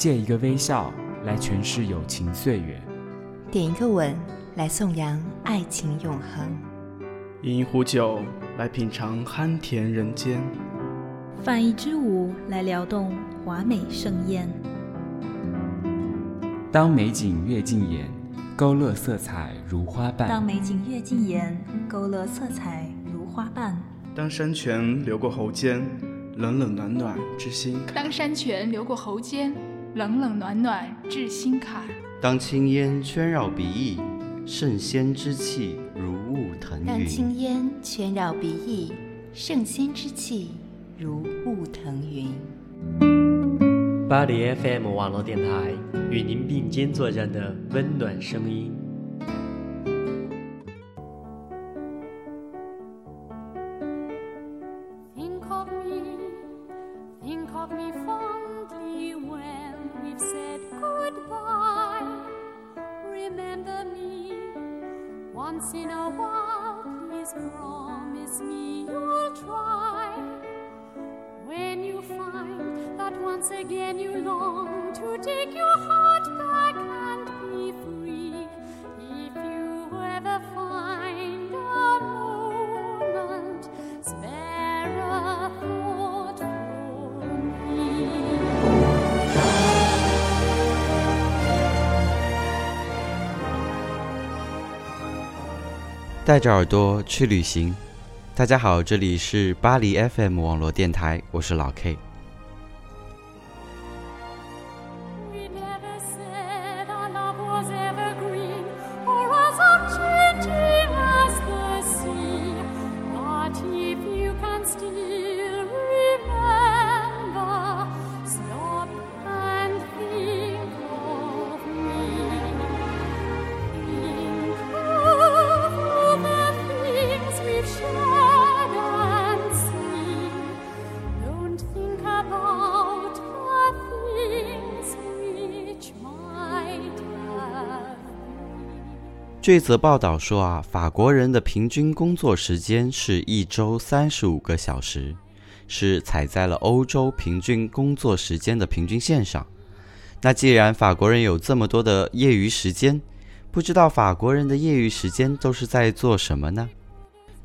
借一个微笑来诠释友情岁月，点一个吻来颂扬爱情永恒，饮一壶酒来品尝酣甜人间，泛一支舞来撩动华美盛宴。当美景越近眼，勾勒色彩如花瓣；当美景越近眼，勾勒色彩如花瓣；当山泉流过喉间，冷冷暖暖之心。坎；当山泉流过喉间。冷冷暖暖至心坎。当青烟圈绕鼻翼，圣仙之气如雾腾云。当青烟圈绕鼻翼，圣仙之气如雾腾云。巴黎 FM 网络电台与您并肩作战的温暖声音。Remember me once in a while. Please promise me you'll try. When you find that once again you long to take your heart. 带着耳朵去旅行，大家好，这里是巴黎 FM 网络电台，我是老 K。这则报道说啊，法国人的平均工作时间是一周三十五个小时，是踩在了欧洲平均工作时间的平均线上。那既然法国人有这么多的业余时间，不知道法国人的业余时间都是在做什么呢？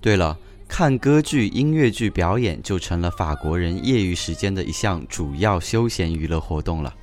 对了，看歌剧、音乐剧表演就成了法国人业余时间的一项主要休闲娱乐活动了。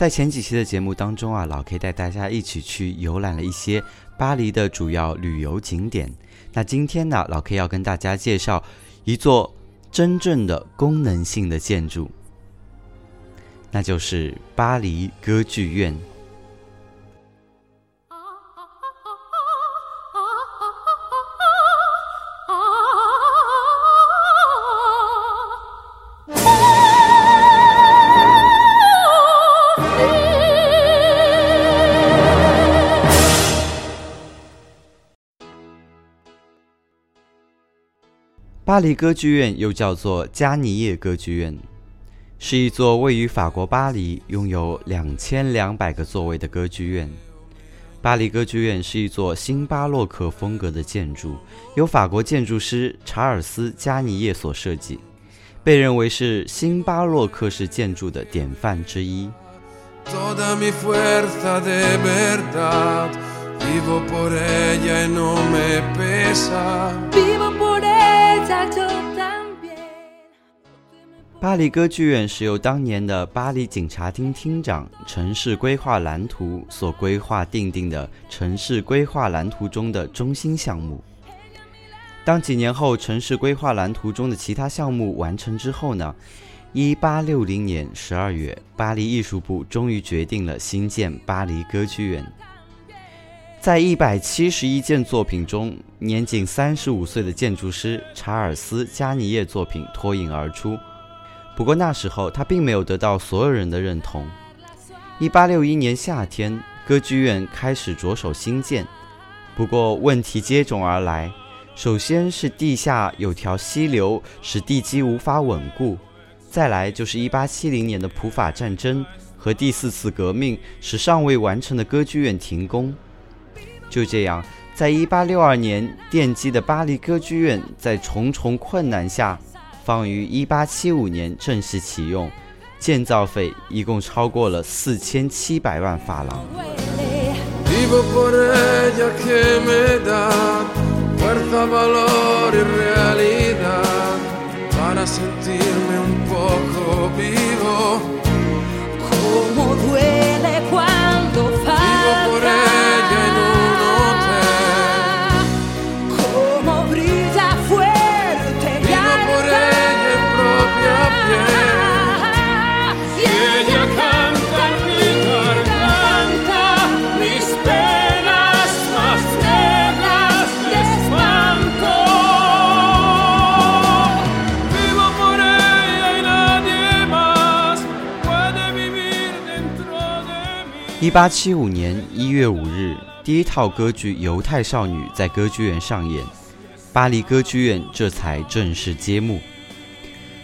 在前几期的节目当中啊，老 K 带大家一起去游览了一些巴黎的主要旅游景点。那今天呢，老 K 要跟大家介绍一座真正的功能性的建筑，那就是巴黎歌剧院。巴黎歌剧院又叫做加尼叶歌剧院，是一座位于法国巴黎、拥有两千两百个座位的歌剧院。巴黎歌剧院是一座新巴洛克风格的建筑，由法国建筑师查尔斯·加尼叶所设计，被认为是新巴洛克式建筑的典范之一。巴黎歌剧院是由当年的巴黎警察厅厅长城市规划蓝图所规划定定的城市规划蓝图中的中心项目。当几年后城市规划蓝图中的其他项目完成之后呢？一八六零年十二月，巴黎艺术部终于决定了新建巴黎歌剧院。在一百七十一件作品中，年仅三十五岁的建筑师查尔斯·加尼耶作品脱颖而出。不过那时候他并没有得到所有人的认同。一八六一年夏天，歌剧院开始着手兴建，不过问题接踵而来。首先是地下有条溪流，使地基无法稳固；再来就是一八七零年的普法战争和第四次革命，使尚未完成的歌剧院停工。就这样，在一八六二年奠基的巴黎歌剧院，在重重困难下。放于一八七五年正式启用，建造费一共超过了四千七百万法郎。一八七五年一月五日，第一套歌剧《犹太少女》在歌剧院上演，巴黎歌剧院这才正式揭幕。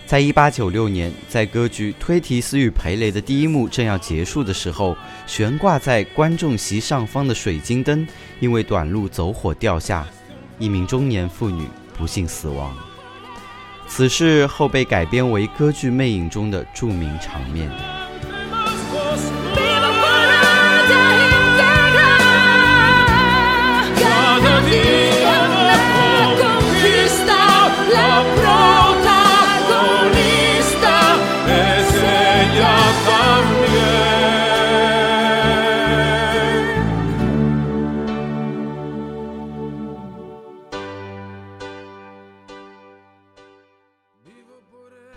在一八九六年，在歌剧《推提斯与培雷》的第一幕正要结束的时候，悬挂在观众席上方的水晶灯因为短路走火掉下，一名中年妇女不幸死亡。此事后被改编为歌剧《魅影》中的著名场面。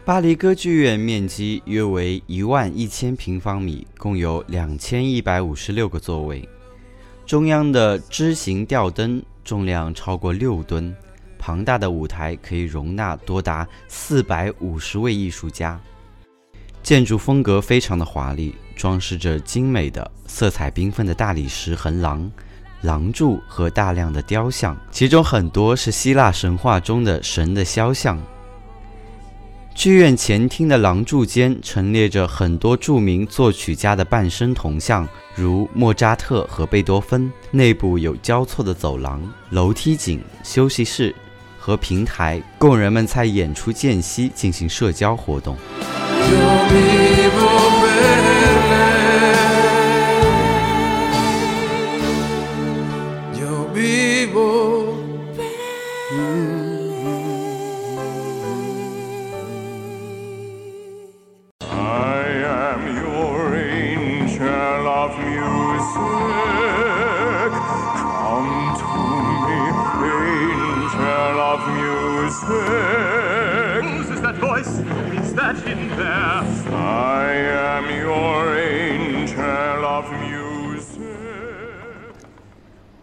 巴黎歌剧院面积约为一万一千平方米，共有两千一百五十六个座位。中央的枝形吊灯重量超过六吨，庞大的舞台可以容纳多达四百五十位艺术家。建筑风格非常的华丽，装饰着精美的、色彩缤纷的大理石横廊、廊柱和大量的雕像，其中很多是希腊神话中的神的肖像。剧院前厅的廊柱间陈列着很多著名作曲家的半身铜像，如莫扎特和贝多芬。内部有交错的走廊、楼梯井、休息室和平台，供人们在演出间隙进行社交活动。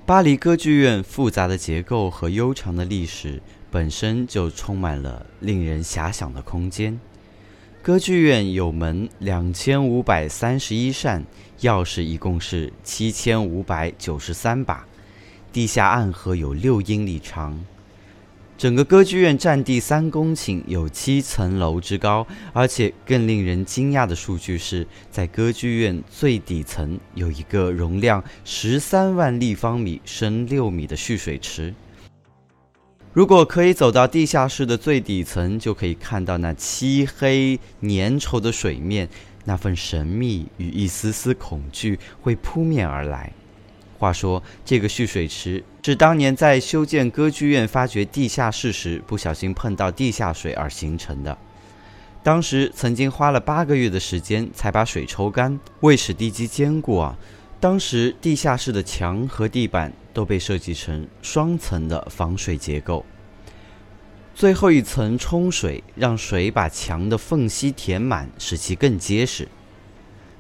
巴黎歌剧院复杂的结构和悠长的历史本身就充满了令人遐想的空间。歌剧院有门两千五百三十一扇，钥匙一共是七千五百九十三把，地下暗河有六英里长。整个歌剧院占地三公顷，有七层楼之高，而且更令人惊讶的数据是，在歌剧院最底层有一个容量十三万立方米、深六米的蓄水池。如果可以走到地下室的最底层，就可以看到那漆黑粘稠的水面，那份神秘与一丝丝恐惧会扑面而来。话说，这个蓄水池是当年在修建歌剧院、发掘地下室时不小心碰到地下水而形成的。当时曾经花了八个月的时间才把水抽干。为使地基坚固啊，当时地下室的墙和地板都被设计成双层的防水结构。最后一层冲水，让水把墙的缝隙填满，使其更结实。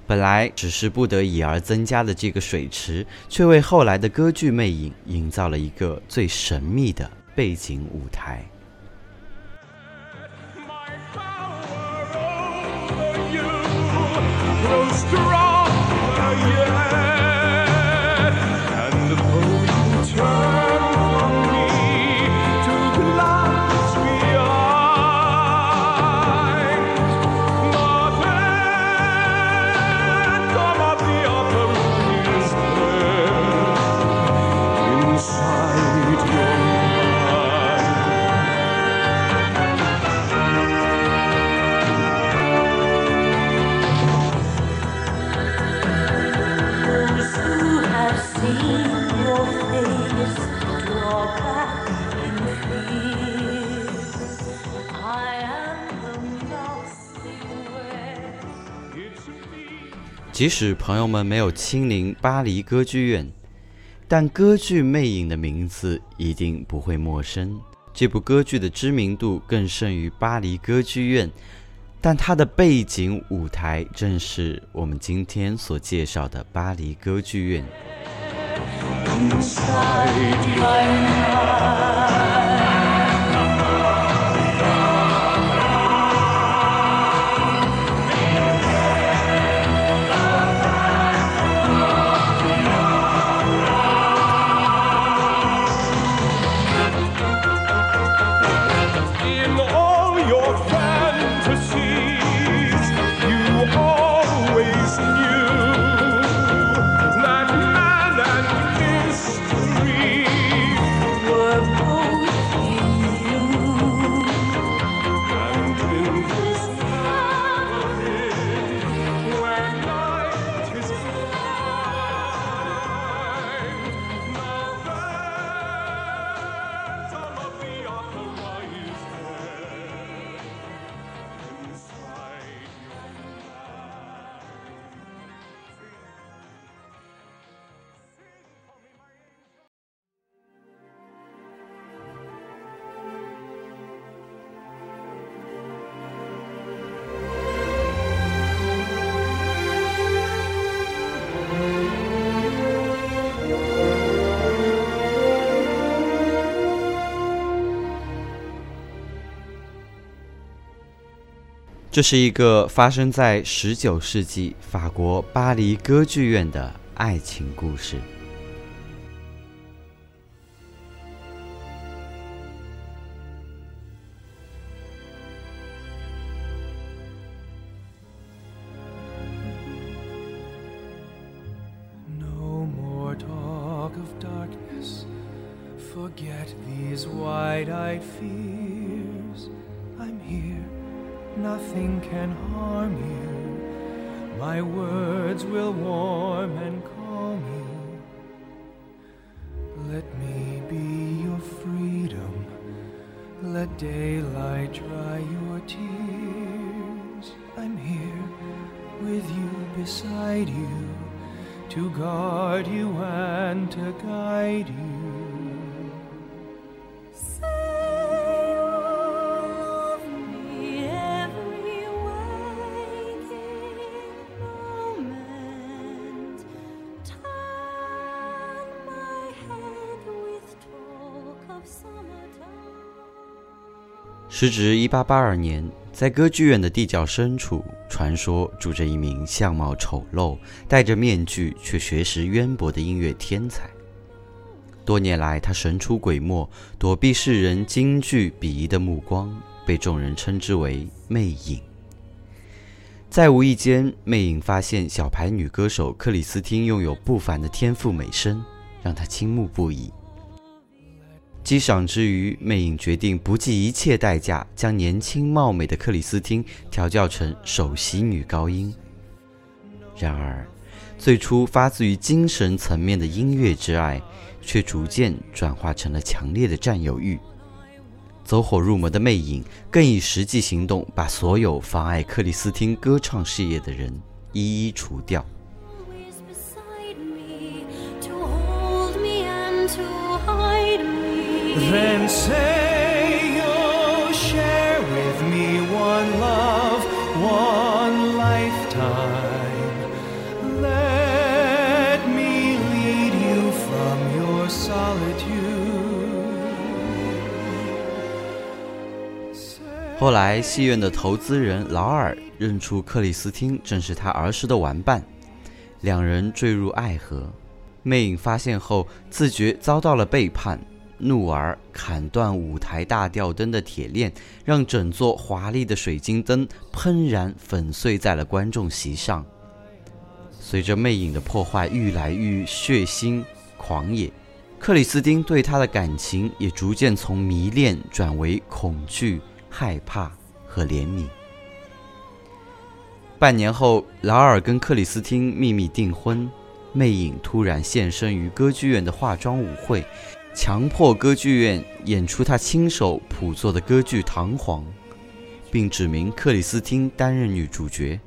本来只是不得已而增加的这个水池，却为后来的歌剧《魅影》营造了一个最神秘的背景舞台。即使朋友们没有亲临巴黎歌剧院，但歌剧《魅影》的名字一定不会陌生。这部歌剧的知名度更胜于巴黎歌剧院，但它的背景舞台正是我们今天所介绍的巴黎歌剧院。这是一个发生在十九世纪法国巴黎歌剧院的爱情故事。Let daylight dry your tears. I'm here with you, beside you, to guard you and to guide you. 时值一八八二年，在歌剧院的地窖深处，传说住着一名相貌丑陋、戴着面具却学识渊博的音乐天才。多年来，他神出鬼没，躲避世人惊惧鄙夷的目光，被众人称之为“魅影”。在无意间，魅影发现小牌女歌手克里斯汀拥有不凡的天赋美声，让他倾慕不已。激赏之余，魅影决定不计一切代价将年轻貌美的克里斯汀调教成首席女高音。然而，最初发自于精神层面的音乐之爱，却逐渐转化成了强烈的占有欲。走火入魔的魅影更以实际行动把所有妨碍克里斯汀歌唱事业的人一一除掉。then say you'll share with me one love one lifetime let me lead you from your solitude 后来戏院的投资人劳尔认出克里斯汀正是他儿时的玩伴两人坠入爱河魅影发现后自觉遭到了背叛怒而砍断舞台大吊灯的铁链，让整座华丽的水晶灯喷然粉碎在了观众席上。随着魅影的破坏愈来愈血腥狂野，克里斯汀对他的感情也逐渐从迷恋转为恐惧。害怕和怜悯。半年后，劳尔跟克里斯汀秘密订婚。魅影突然现身于歌剧院的化妆舞会，强迫歌剧院演出他亲手谱作的歌剧《唐璜》，并指明克里斯汀担任女主角。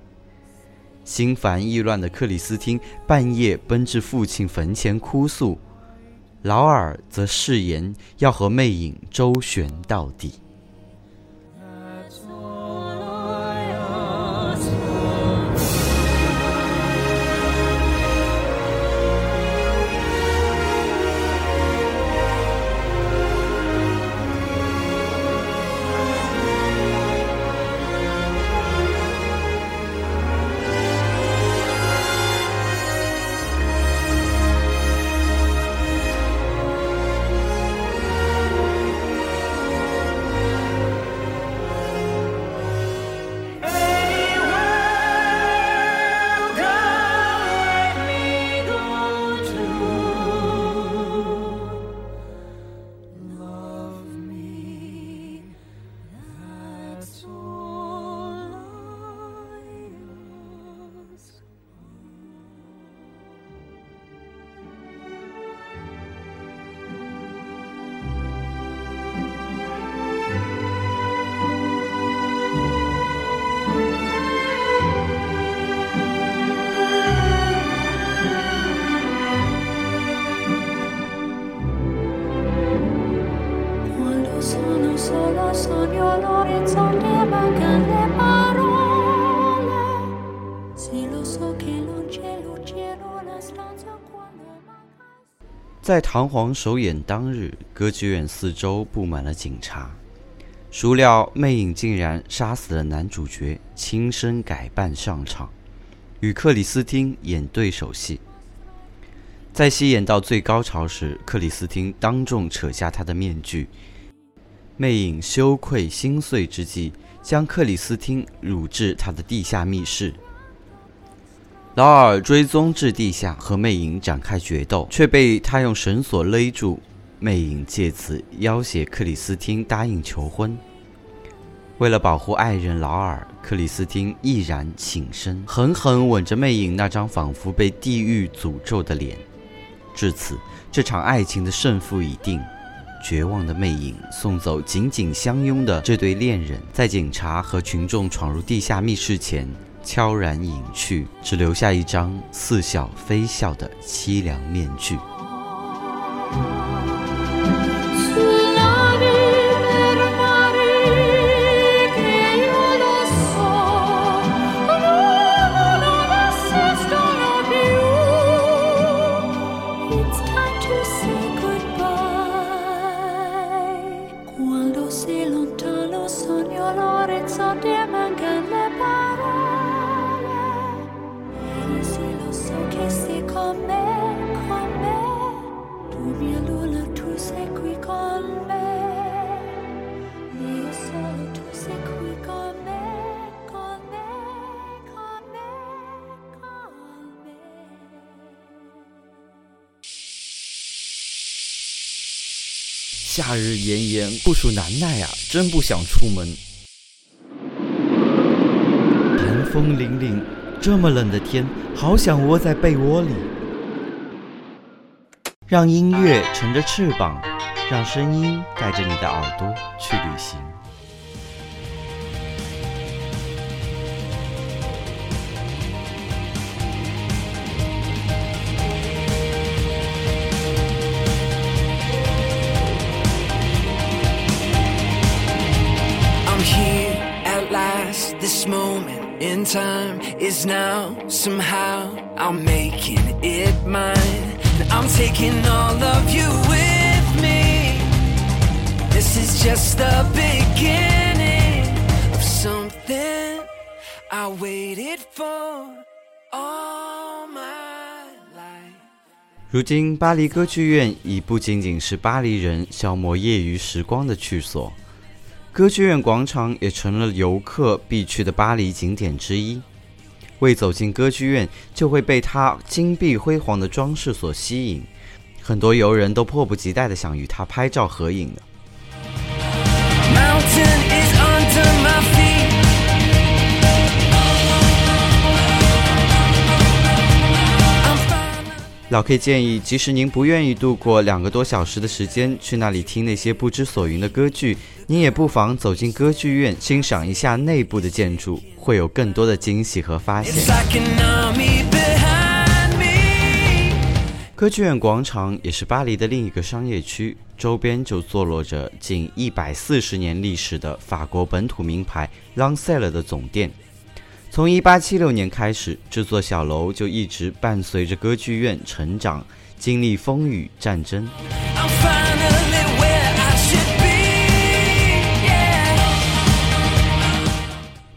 心烦意乱的克里斯汀半夜奔至父亲坟前哭诉，劳尔则誓言要和魅影周旋到底。在唐皇首演当日，歌剧院四周布满了警察。孰料魅影竟然杀死了男主角，亲身改扮上场，与克里斯汀演对手戏。在戏演到最高潮时，克里斯汀当众扯下他的面具。魅影羞愧心碎之际，将克里斯汀掳至他的地下密室。劳尔追踪至地下，和魅影展开决斗，却被他用绳索勒住。魅影借此要挟克里斯汀答应求婚。为了保护爱人劳尔，克里斯汀毅然挺身，狠狠吻着魅影那张仿佛被地狱诅咒的脸。至此，这场爱情的胜负已定。绝望的魅影送走紧紧相拥的这对恋人，在警察和群众闯入地下密室前。悄然隐去，只留下一张似笑非笑的凄凉面具。夏日炎炎，酷暑难耐啊，真不想出门。寒风凛凛，这么冷的天，好想窝在被窝里。让音乐乘着翅膀，让声音带着你的耳朵去旅行。In time is now. Somehow I'm making it mine. I'm taking all of you with me. This is just the beginning of something I waited for all my life. 如今，巴黎歌剧院已不仅仅是巴黎人消磨业余时光的去所，歌剧院广场也成了游客必去的巴黎景点之一。未走进歌剧院，就会被它金碧辉煌的装饰所吸引，很多游人都迫不及待的想与它拍照合影呢。老 K 建议，即使您不愿意度过两个多小时的时间去那里听那些不知所云的歌剧，您也不妨走进歌剧院，欣赏一下内部的建筑，会有更多的惊喜和发现。歌剧院广场也是巴黎的另一个商业区，周边就坐落着近一百四十年历史的法国本土名牌 l a n c e l 的总店。从1876年开始，这座小楼就一直伴随着歌剧院成长，经历风雨战争。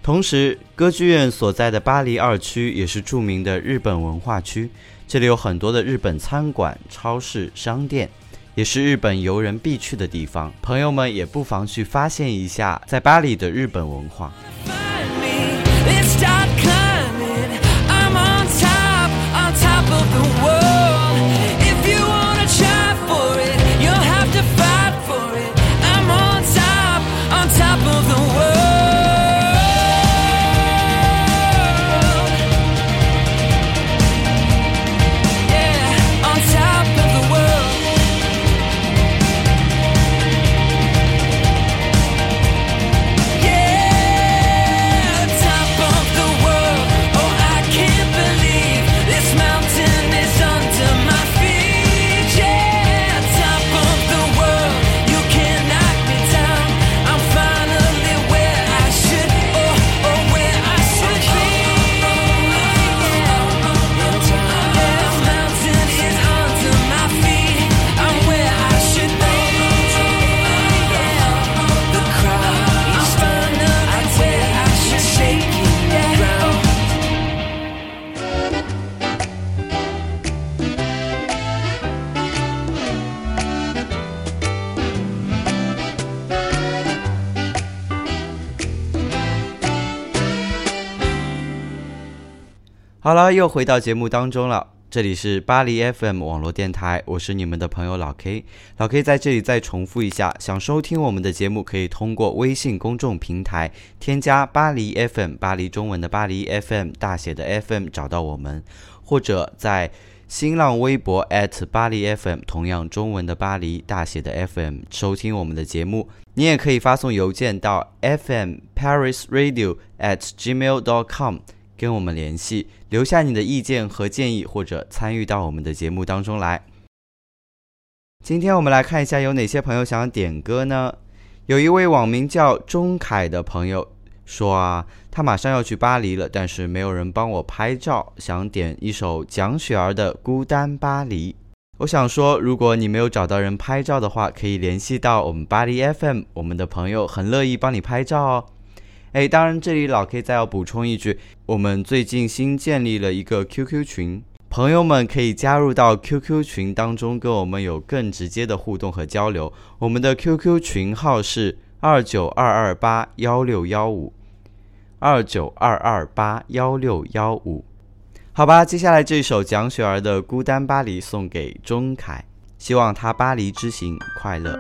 同时，歌剧院所在的巴黎二区也是著名的日本文化区，这里有很多的日本餐馆、超市、商店，也是日本游人必去的地方。朋友们也不妨去发现一下在巴黎的日本文化。It's time. 好了，又回到节目当中了。这里是巴黎 FM 网络电台，我是你们的朋友老 K。老 K 在这里再重复一下，想收听我们的节目，可以通过微信公众平台添加巴黎 FM，巴黎中文的巴黎 FM 大写的 FM 找到我们，或者在新浪微博巴黎 FM 同样中文的巴黎大写的 FM 收听我们的节目。你也可以发送邮件到 FM 跟我们联系，留下你的意见和建议，或者参与到我们的节目当中来。今天我们来看一下有哪些朋友想要点歌呢？有一位网名叫钟凯的朋友说啊，他马上要去巴黎了，但是没有人帮我拍照，想点一首蒋雪儿的《孤单巴黎》。我想说，如果你没有找到人拍照的话，可以联系到我们巴黎 FM，我们的朋友很乐意帮你拍照哦。哎，当然，这里老 K 再要补充一句，我们最近新建立了一个 QQ 群，朋友们可以加入到 QQ 群当中，跟我们有更直接的互动和交流。我们的 QQ 群号是二九二二八幺六幺五，二九二二八幺六幺五。好吧，接下来这首蒋雪儿的《孤单巴黎》送给钟凯，希望他巴黎之行快乐。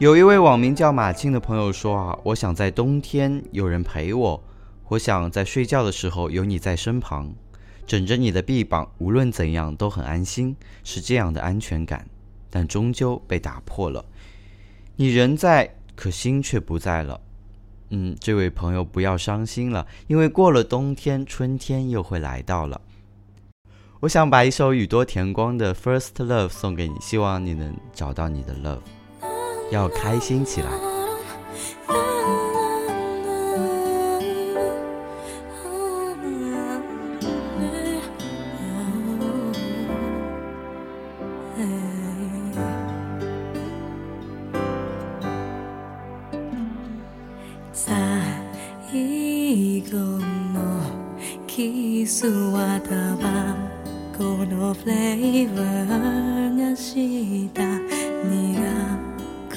有一位网名叫马庆的朋友说啊我想在冬天有人陪我我想在睡觉的时候有你在身旁。枕着你的臂膀无论怎样都很安心是这样的安全感。但终究被打破了。你人在可心却不在了。嗯这位朋友不要伤心了因为过了冬天春天又会来到了。我想把一首宇多田光的 first love 送给你希望你能找到你的 love 要开心起来。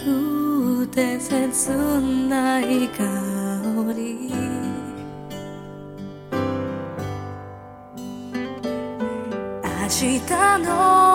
くて切ない香り。明日の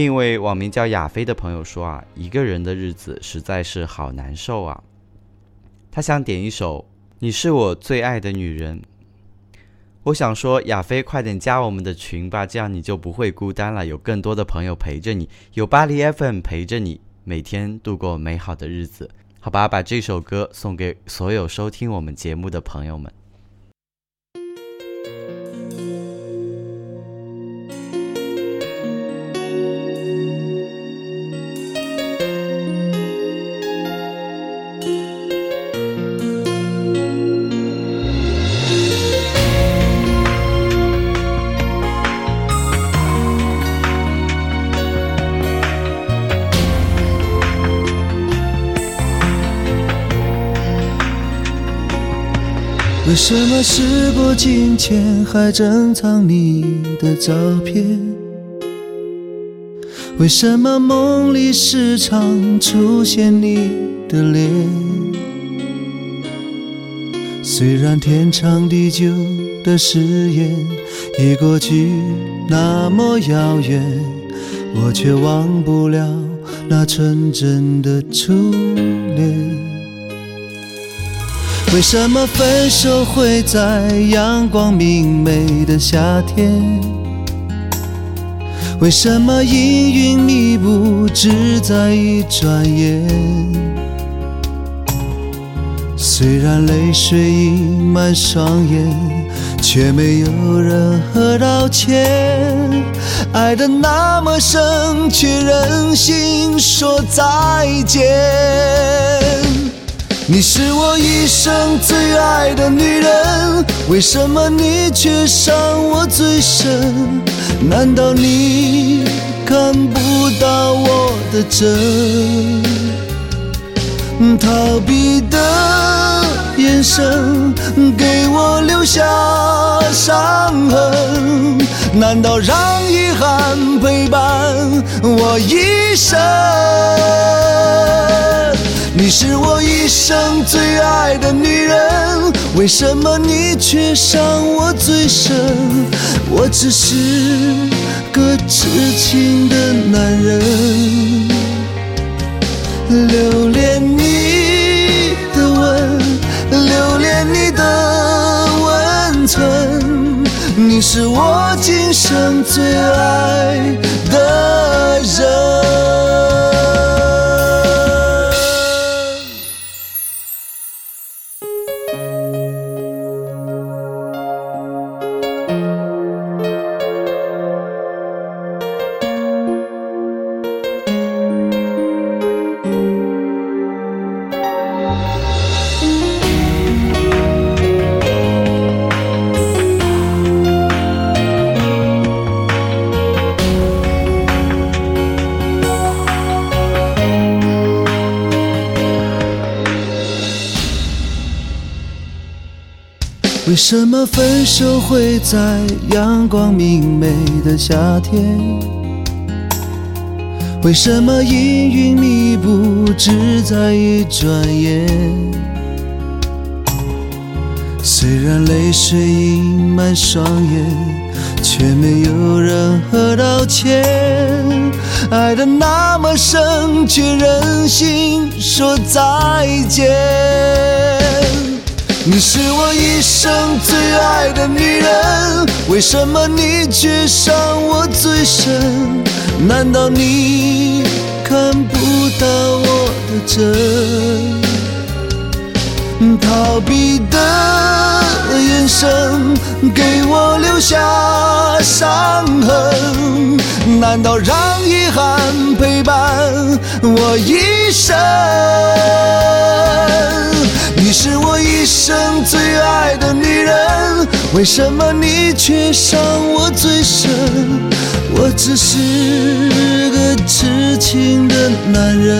另一位网名叫亚飞的朋友说啊，一个人的日子实在是好难受啊。他想点一首《你是我最爱的女人》。我想说，亚飞快点加我们的群吧，这样你就不会孤单了，有更多的朋友陪着你，有巴黎 FM 陪着你，每天度过美好的日子。好吧，把这首歌送给所有收听我们节目的朋友们。为什么时过境迁还珍藏你的照片？为什么梦里时常出现你的脸？虽然天长地久的誓言已过去那么遥远，我却忘不了那纯真的初恋。为什么分手会在阳光明媚的夏天？为什么阴云密布只在一转眼？虽然泪水溢满双眼，却没有任何道歉。爱得那么深，却忍心说再见。你是我一生最爱的女人，为什么你却伤我最深？难道你看不到我的真？逃避的眼神给我留下伤痕，难道让遗憾陪伴我一生？你是我一生最爱的女人，为什么你却伤我最深？我只是个痴情的男人，留恋你的吻，留恋你的温存，你是我今生最爱的人。为什么分手会在阳光明媚的夏天？为什么阴云密布，只在一转眼？虽然泪水盈满双眼，却没有任何道歉。爱的那么深，却忍心说再见。你是我一生最爱的女人，为什么你却伤我最深？难道你看不到我的真？逃避的眼神给我留下伤痕，难道让遗憾陪伴我一生？你是我一生最爱的女人，为什么你却伤我最深？我只是个痴情的男人。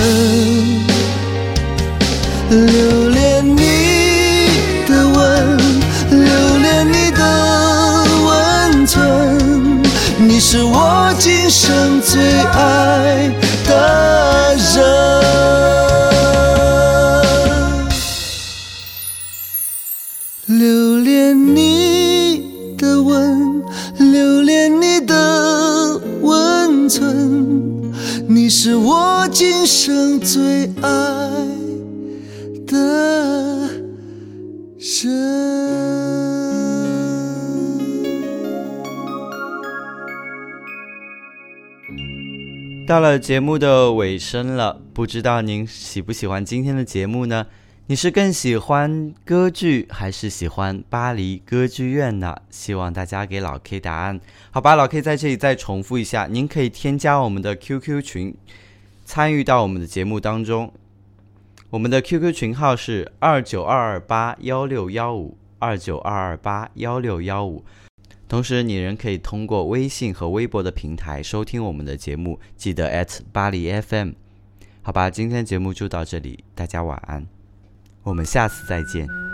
留恋你的吻，留恋你的温存，你是我今生最爱的人。生最爱的人。到了节目的尾声了，不知道您喜不喜欢今天的节目呢？你是更喜欢歌剧还是喜欢巴黎歌剧院呢？希望大家给老 K 答案。好吧，老 K 在这里再重复一下，您可以添加我们的 QQ 群，参与到我们的节目当中。我们的 QQ 群号是二九二二八幺六幺五二九二二八幺六幺五。同时，你仍可以通过微信和微博的平台收听我们的节目，记得 at 巴黎 FM。好吧，今天节目就到这里，大家晚安。我们下次再见。